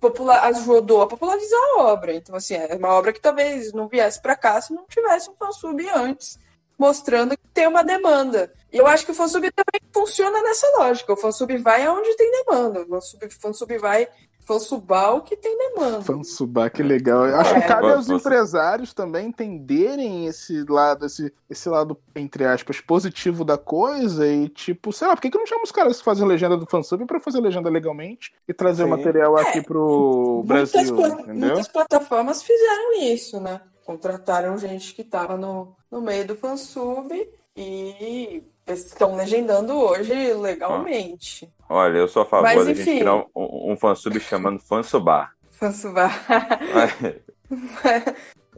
popular, ajudou a popularizar a obra. Então, assim, é uma obra que talvez não viesse para cá se não tivesse um fansub antes, mostrando que tem uma demanda. E eu acho que o fansub também funciona nessa lógica. O fansub vai aonde tem demanda. O fansub, fansub vai Fansubal que tem demanda. Fansubá, que legal. Eu acho é. que cabe aos empresários também entenderem esse lado, esse, esse lado, entre aspas, positivo da coisa e, tipo, sei lá, por que, que não chama os caras que fazem legenda do fansub pra fazer legenda legalmente e trazer Sim. o material aqui é. pro Brasil? Muitas, muitas plataformas fizeram isso, né? Contrataram gente que tava no, no meio do fansub e estão legendando hoje legalmente. Olha, eu sou a favor Mas, da gente criar um, um fansub chamando Fansubar. Fansubar.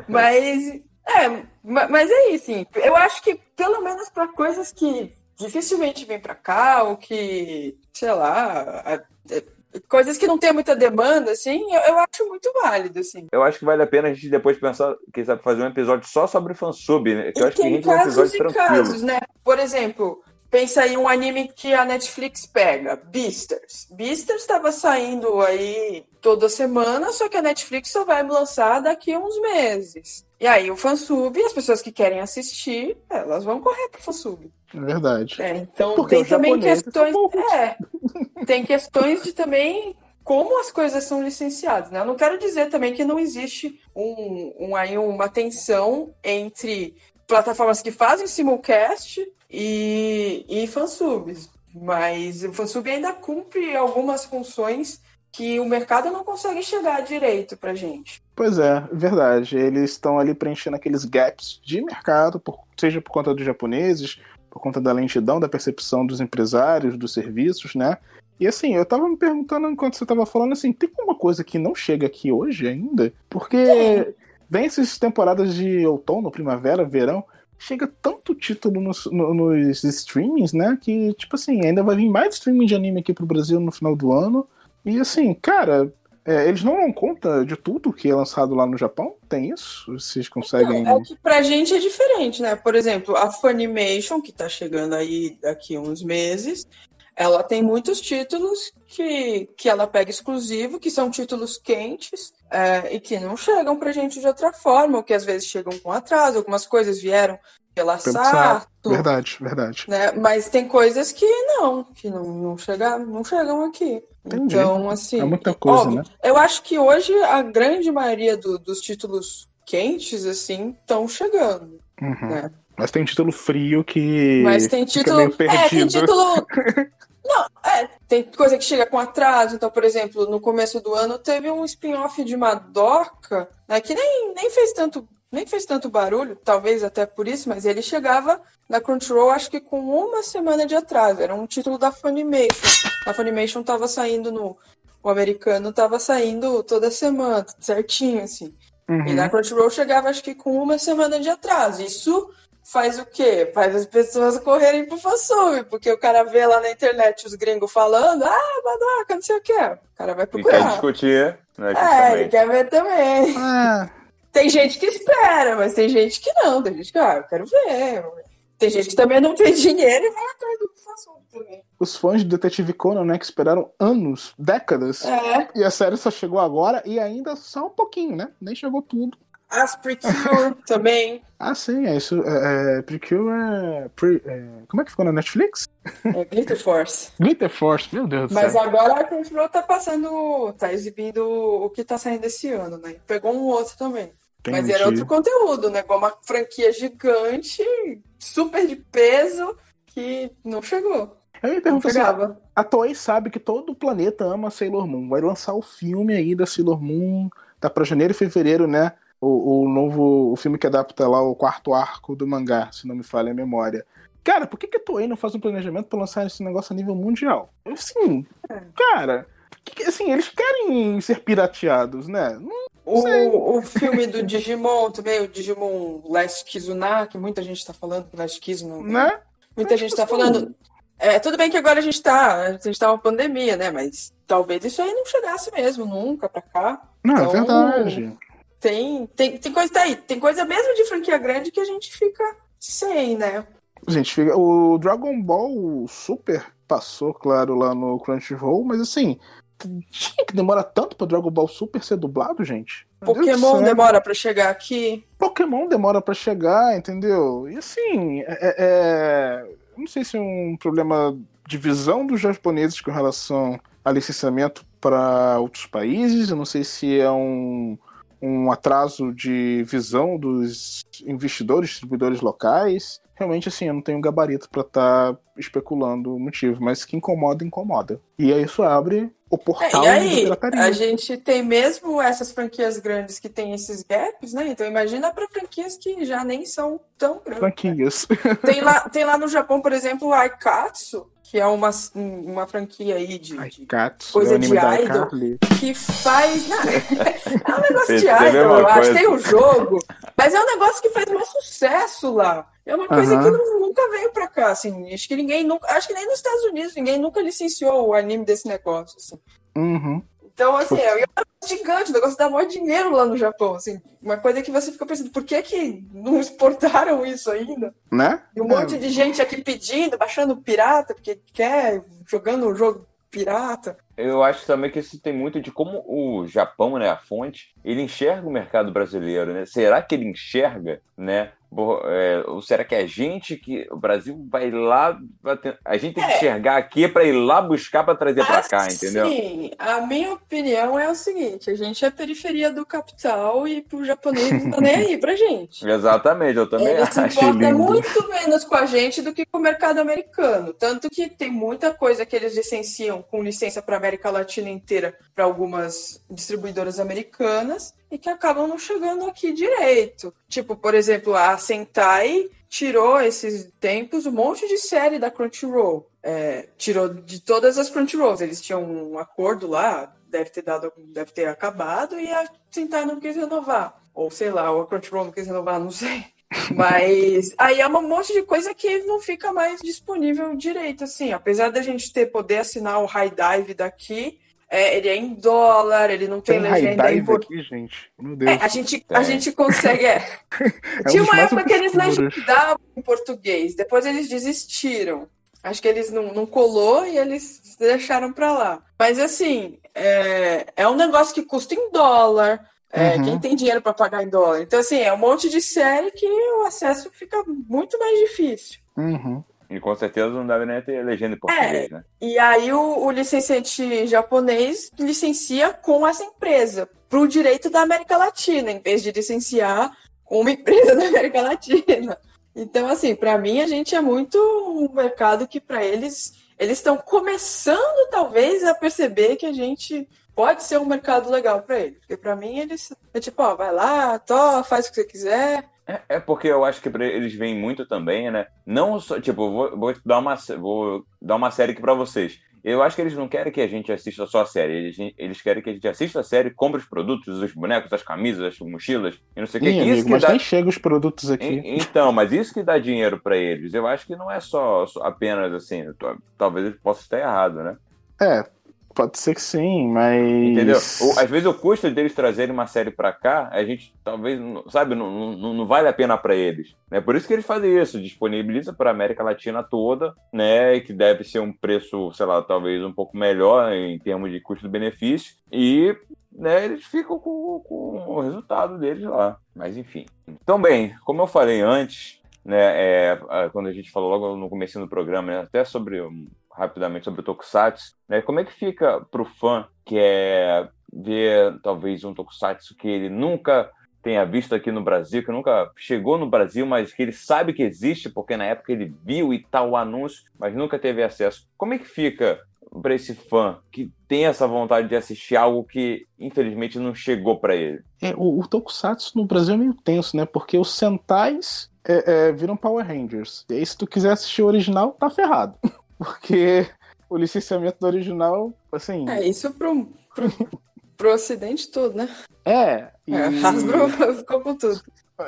mas, é, mas é isso, sim. Eu acho que, pelo menos para coisas que dificilmente vem para cá, ou que, sei lá, a, a, coisas que não tem muita demanda, assim, eu, eu, acho muito válido, assim. Eu acho que vale a pena a gente depois pensar, quem sabe, fazer um episódio só sobre fansub, né? Que eu acho que casos um episódio e tranquilo. casos, né? Por exemplo, pensa aí um anime que a Netflix pega, Beasters. Beasters estava saindo aí toda semana, só que a Netflix só vai lançar daqui a uns meses. E aí o fansub, as pessoas que querem assistir, elas vão correr pro fansub. É verdade. É, então Porque tem também questões. É, tem questões de também como as coisas são licenciadas. Né? Eu não quero dizer também que não existe um, um, aí uma tensão entre plataformas que fazem simulcast e, e fansubs. Mas o fansub ainda cumpre algumas funções que o mercado não consegue chegar direito pra gente. Pois é, verdade. Eles estão ali preenchendo aqueles gaps de mercado, por, seja por conta dos japoneses, por conta da lentidão da percepção dos empresários, dos serviços, né? E assim, eu tava me perguntando enquanto você tava falando assim, tem alguma coisa que não chega aqui hoje ainda? Porque vem essas temporadas de outono, primavera, verão, chega tanto título nos, nos streamings, né? Que, tipo assim, ainda vai vir mais streaming de anime aqui pro Brasil no final do ano. E assim, cara, é, eles não dão conta de tudo que é lançado lá no Japão? Tem isso? Vocês conseguem. Então, é que pra gente é diferente, né? Por exemplo, a Funimation, que tá chegando aí daqui uns meses, ela tem muitos títulos que, que ela pega exclusivo, que são títulos quentes é, e que não chegam pra gente de outra forma, ou que às vezes chegam com atraso, algumas coisas vieram pela Sato. Verdade, verdade. Né? Mas tem coisas que não, que não, não, chega, não chegam aqui. Entendi. Então, assim. É muita coisa, óbvio, né? Eu acho que hoje a grande maioria do, dos títulos quentes, assim, estão chegando. Uhum. Né? Mas tem título frio que. Mas tem título. É, tem título. Não, é, tem coisa que chega com atraso. Então, por exemplo, no começo do ano teve um spin-off de Madoka, né, que nem, nem fez tanto nem fez tanto barulho, talvez até por isso, mas ele chegava na Crunchyroll acho que com uma semana de atraso. Era um título da Funimation. A Funimation estava saindo no. O americano estava saindo toda semana, certinho, assim. Uhum. E na Crunchyroll chegava acho que com uma semana de atraso. Isso faz o quê? Faz as pessoas correrem pro fansub, porque o cara vê lá na internet os gringos falando, ah, Madoka, não sei o quê. O cara vai procurar. E quer discutir, né? É, ele quer ver também. Ah. Tem gente que espera, mas tem gente que não. Tem gente que, ah, eu quero ver. Tem gente que também não tem dinheiro e vai atrás do fansub também. Os fãs de Detetive Conan, né, que esperaram anos, décadas, é. e a série só chegou agora e ainda só um pouquinho, né? Nem chegou tudo. As Precure também. Ah, sim, é isso. É, é, Precure é, pre, é, Como é que ficou na Netflix? É Glitter Force. Glitter Force, meu Deus do Mas céu. Agora a Crunchyroll tá passando. tá exibindo o que tá saindo esse ano, né? Pegou um outro também. Entendi. Mas era outro conteúdo, né? Com uma franquia gigante, super de peso, que não chegou. Eu me pergunto assim, a Toei sabe que todo o planeta ama Sailor Moon. Vai lançar o filme aí da Sailor Moon, tá pra janeiro e fevereiro, né? O, o novo o filme que adapta lá o quarto arco do mangá, se não me falha a memória. Cara, por que, que a Toei não faz um planejamento pra lançar esse negócio a nível mundial? Assim, é. cara, assim, eles querem ser pirateados, né? Não o, o filme do Digimon também, o Digimon Last Kizuna, que muita gente está falando do Last Kizuna. Né? Muita gente está falando. É, tudo bem que agora a gente está a gente tá uma pandemia, né? Mas talvez isso aí não chegasse mesmo nunca para cá. Não, é então, é verdade. Tem, tem, tem coisa tá aí, tem coisa mesmo de franquia grande que a gente fica sem, né? Gente, o Dragon Ball Super passou, claro, lá no Crunchyroll, mas assim, tinha que demorar tanto pra Dragon Ball Super ser dublado, gente? Pokémon demora para chegar aqui. Pokémon demora para chegar, entendeu? E assim, é, é, é... não sei se é um problema de visão dos japoneses com relação a licenciamento para outros países, eu não sei se é um, um atraso de visão dos investidores, distribuidores locais. Realmente, assim, eu não tenho gabarito para estar tá especulando o motivo, mas que incomoda, incomoda. E aí isso abre o portal é, e aí, a gente tem mesmo essas franquias grandes que tem esses gaps, né? Então imagina para franquias que já nem são tão grandes. Franquias. Né? Tem, lá, tem lá no Japão, por exemplo, o Aikatsu, que é uma, uma franquia aí de, Aikatsu, coisa é de idol, que faz... Não, é um negócio de idol, eu acho. Tem o um jogo, Mas é um negócio que faz mais sucesso lá. É uma coisa que não, nunca veio pra cá, assim. Acho que ninguém nunca. Acho que nem nos Estados Unidos ninguém nunca licenciou o anime desse negócio, assim. Uhum. Então, assim, é um gigante, o negócio dá maior dinheiro lá no Japão, assim. Uma coisa que você fica pensando, por que que não exportaram isso ainda? Né? E um monte de gente aqui pedindo, baixando pirata, porque quer, jogando um jogo pirata. Eu acho também que isso tem muito de como o Japão, né, a fonte, ele enxerga o mercado brasileiro, né? Será que ele enxerga, né, é, ou será que a gente que o Brasil vai lá a gente tem que é. enxergar aqui para ir lá buscar para trazer para cá, entendeu? Sim, a minha opinião é o seguinte: a gente é periferia do capital e pro japonês não tá nem aí pra gente. Exatamente, eu também Ele acho. se importa muito menos com a gente do que com o mercado americano, tanto que tem muita coisa que eles licenciam com licença para América Latina inteira para algumas distribuidoras americanas e que acabam não chegando aqui direito. Tipo, por exemplo, a Sentai tirou esses tempos um monte de série da Crunchyroll. É, tirou de todas as Crunchyrolls. Eles tinham um acordo lá, deve ter dado, deve ter acabado, e a Sentai não quis renovar. Ou sei lá, ou a Crunchyroll não quis renovar, não sei. Mas aí é um monte de coisa que não fica mais disponível direito, assim. Apesar da gente ter poder assinar o High Dive daqui, é, ele é em dólar, ele não tem, tem legenda em português. gente. Meu Deus. É, a, gente, a gente consegue. É. é Tinha uma época que eles legendavam em português, depois eles desistiram. Acho que eles não, não colou e eles deixaram pra lá. Mas assim, é, é um negócio que custa em dólar. É, uhum. Quem tem dinheiro para pagar em dólar? Então, assim, é um monte de série que o acesso fica muito mais difícil. Uhum. E com certeza não deve nem ter legenda em português, é, né? E aí o, o licenciante japonês licencia com essa empresa para o direito da América Latina, em vez de licenciar com uma empresa da América Latina. Então, assim, para mim a gente é muito um mercado que para eles eles estão começando talvez a perceber que a gente pode ser um mercado legal para eles. Porque para mim eles é tipo, ó, vai lá, to, faz o que você quiser. É, é, porque eu acho que eles vêm muito também, né? Não só, tipo, vou, vou dar uma vou dar uma série aqui para vocês. Eu acho que eles não querem que a gente assista só a série. Eles, eles querem que a gente assista a série, compre os produtos, os bonecos, as camisas, as mochilas e não sei o que. Amigo, isso que mas dá... nem chega os produtos aqui. Então, mas isso que dá dinheiro para eles. Eu acho que não é só, só apenas assim. Talvez eu possa estar errado, né? É, Pode ser que sim, mas. Entendeu? Às vezes o custo deles trazerem uma série para cá, a gente talvez, sabe, não, não, não vale a pena para eles. Né? Por isso que eles fazem isso, disponibiliza para América Latina toda, né? Que deve ser um preço, sei lá, talvez um pouco melhor em termos de custo-benefício. E né, eles ficam com, com o resultado deles lá. Mas enfim. Então, bem, como eu falei antes, né, é, quando a gente falou logo no começo do programa, né, até sobre rapidamente sobre o Tokusatsu, né? Como é que fica para o fã que é ver talvez um Tokusatsu que ele nunca tenha visto aqui no Brasil, que nunca chegou no Brasil, mas que ele sabe que existe, porque na época ele viu e tal o anúncio, mas nunca teve acesso. Como é que fica para esse fã que tem essa vontade de assistir algo que infelizmente não chegou para ele? É, o, o, Tokusatsu no Brasil é meio tenso, né? Porque os Sentais é, é, viram Power Rangers. E aí, se tu quiser assistir o original, tá ferrado. Porque o licenciamento do original, assim. É, isso pro, pro, pro ocidente todo, né? É. E... é Hasbro ficou com tudo.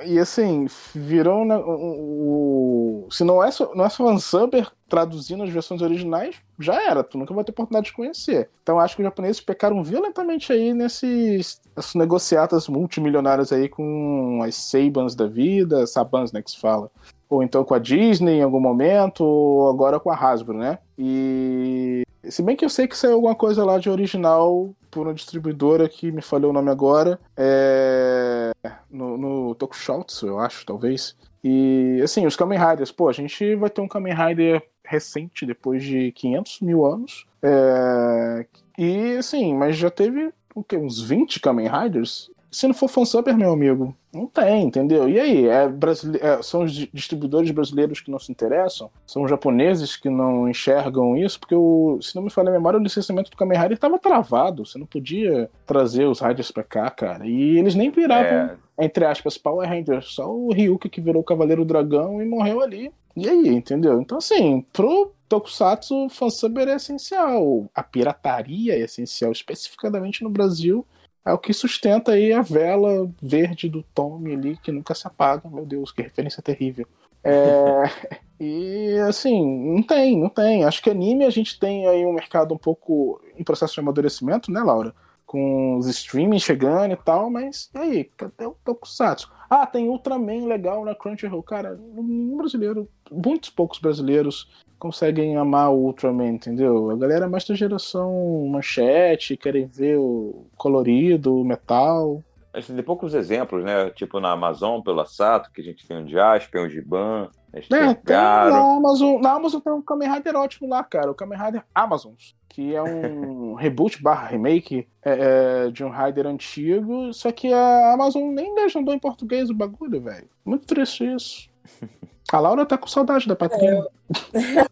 E assim, virou o, o, se não é só, não é Vansumber traduzindo as versões originais, já era, tu nunca vai ter oportunidade de conhecer. Então acho que os japoneses pecaram violentamente aí nesses, negociatas multimilionários aí com as Sabans da vida, Sabans, né, que se fala ou então com a Disney em algum momento, ou agora com a Hasbro, né? E se bem que eu sei que saiu alguma coisa lá de original por uma distribuidora que me falhou o nome agora, é... no, no Tokushoutsu, eu acho, talvez. E assim, os Kamen Riders, pô, a gente vai ter um Kamen Rider recente, depois de 500 mil anos. É... E assim, mas já teve o quê? uns 20 Kamen Riders? Se não for fansubber, meu amigo, não tem, entendeu? E aí? É brasile... É, são os distribuidores brasileiros que não se interessam? São os japoneses que não enxergam isso? Porque, o, se não me falha a memória, o licenciamento do Kamen Rider estava travado. Você não podia trazer os Riders pra cá, cara. E eles nem viravam, é... entre aspas, Power Rangers. Só o Ryuki que virou o Cavaleiro Dragão e morreu ali. E aí, entendeu? Então, assim, pro Tokusatsu, fansubber é essencial. A pirataria é essencial, especificadamente no Brasil é o que sustenta aí a vela verde do Tommy ali, que nunca se apaga. Meu Deus, que referência terrível. É, e assim, não tem, não tem. Acho que anime a gente tem aí um mercado um pouco em processo de amadurecimento, né, Laura? Com os streaming chegando e tal, mas e aí, cadê o Tokusatsu? Ah, tem Ultraman legal na Crunchyroll. Cara, no brasileiro, muitos poucos brasileiros conseguem amar o Ultraman, entendeu? A galera é mais da geração manchete, querem ver o colorido, o metal. A gente tem poucos exemplos, né? Tipo na Amazon, pelo Sato, que a gente tem o Jasper, o Giban, a gente é, tem, tem na Amazon, na Amazon tem um Kamen Rider ótimo lá, cara. O Kamen Rider Amazons, que é um reboot barra remake é, é, de um Rider antigo, só que a Amazon nem legendou em português o bagulho, velho. Muito triste isso. A Laura tá com saudade da Patrícia. É,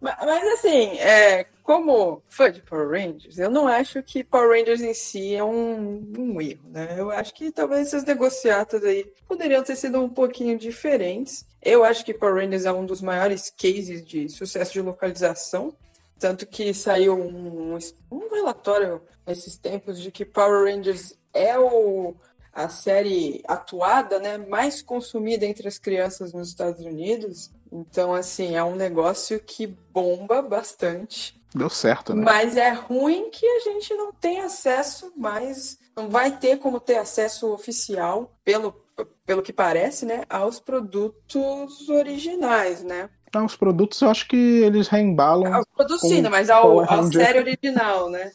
mas assim, é, como fã de Power Rangers, eu não acho que Power Rangers em si é um, um erro, né? Eu acho que talvez essas negociatas aí poderiam ter sido um pouquinho diferentes. Eu acho que Power Rangers é um dos maiores cases de sucesso de localização. Tanto que saiu um, um relatório nesses tempos de que Power Rangers é o a série atuada, né, mais consumida entre as crianças nos Estados Unidos. Então, assim, é um negócio que bomba bastante. Deu certo, né? Mas é ruim que a gente não tem acesso mais, não vai ter como ter acesso oficial, pelo, pelo que parece, né, aos produtos originais, né? Não, os produtos eu acho que eles reembalam. Os produtos sim, né, mas ao, a série original, né?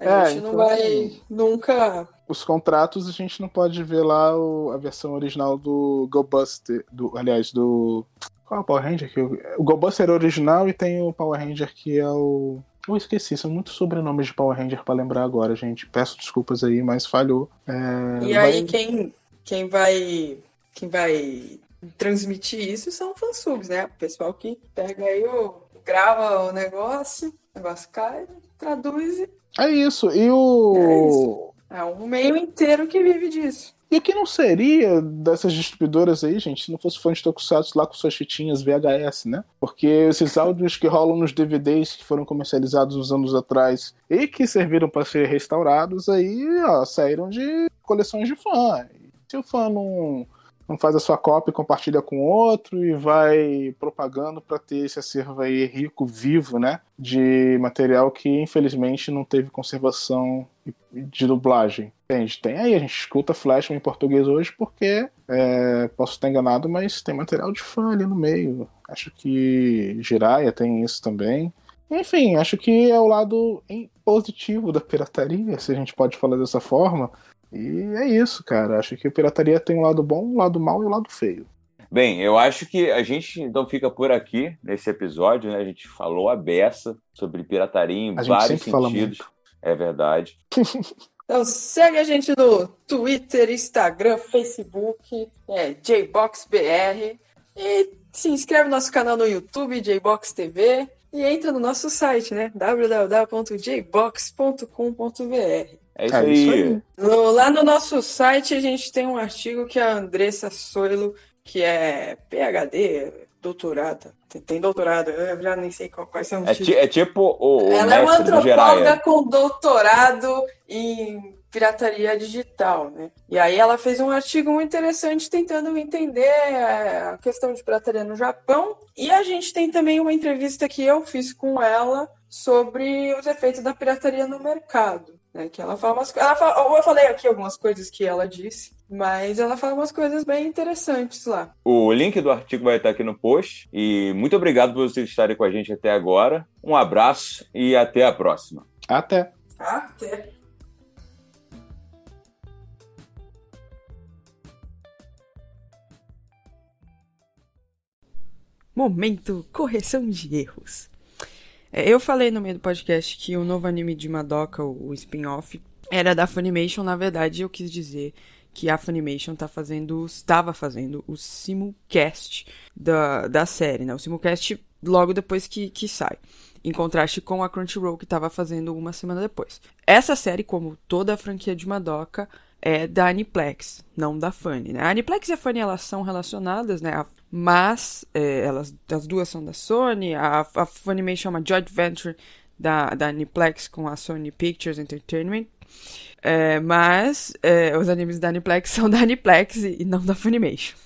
A é, gente não então, vai assim, nunca os contratos a gente não pode ver lá o, a versão original do Go Buster, do, aliás, do. Qual é o Power Ranger? Que o, o Go Buster original e tem o Power Ranger que é o. Eu esqueci, são muitos sobrenomes de Power Ranger para lembrar agora, gente. Peço desculpas aí, mas falhou. É, e vai... aí quem, quem vai. Quem vai transmitir isso são fansubs, né? O pessoal que pega aí, o, grava o negócio, o negócio cai, traduz e. É isso. E o. É isso. É um meio inteiro que vive disso. E que não seria dessas distribuidoras aí, gente, se não fosse fã de Tokusatsu lá com suas fitinhas VHS, né? Porque esses áudios que rolam nos DVDs que foram comercializados uns anos atrás e que serviram para ser restaurados aí, ó, saíram de coleções de fã. E se o fã não não faz a sua cópia e compartilha com outro e vai propagando para ter esse acervo aí rico, vivo, né? De material que infelizmente não teve conservação de dublagem. Entende? Tem aí, a gente escuta Flash em português hoje porque é, posso estar enganado, mas tem material de fã ali no meio. Acho que Jiraiya tem isso também. Enfim, acho que é o lado positivo da pirataria, se a gente pode falar dessa forma, e é isso, cara. Acho que a pirataria tem um lado bom, um lado mau e um lado feio. Bem, eu acho que a gente então fica por aqui nesse episódio, né? A gente falou a beça sobre pirataria em a vários sentidos. É verdade. então segue a gente no Twitter, Instagram, Facebook, é, JBoxBR. E se inscreve no nosso canal no YouTube, JBox TV. E entra no nosso site, né? www.jbox.com.br. É isso, é aí. aí. No, lá no nosso site a gente tem um artigo que a Andressa Soilo, que é PhD, doutorada. Tem, doutorado, eu já nem sei qual, quais são os é, é tipo o. Ela é uma antropóloga com doutorado em pirataria digital, né? E aí ela fez um artigo muito interessante tentando entender é, a questão de pirataria no Japão. E a gente tem também uma entrevista que eu fiz com ela sobre os efeitos da pirataria no mercado. Né, que ela fala umas ela fala, Eu falei aqui algumas coisas que ela disse, mas ela fala umas coisas bem interessantes lá. O link do artigo vai estar aqui no post. E muito obrigado por vocês estarem com a gente até agora. Um abraço e até a próxima. Até. Até. Momento correção de erros. É, eu falei no meio do podcast que o novo anime de Madoka, o spin-off, era da Funimation. Na verdade, eu quis dizer que a Funimation tá fazendo, estava fazendo o simulcast da, da série, né? O simulcast logo depois que, que sai. Em contraste com a Crunchyroll, que estava fazendo uma semana depois. Essa série, como toda a franquia de Madoka, é da Aniplex, não da Funny, né? A Aniplex e a Funny, elas são relacionadas, né? Mas é, elas, as duas são da Sony, a, a Funimation é uma joint venture da, da Aniplex com a Sony Pictures Entertainment. É, mas é, os animes da Aniplex são da Aniplex e não da Funimation.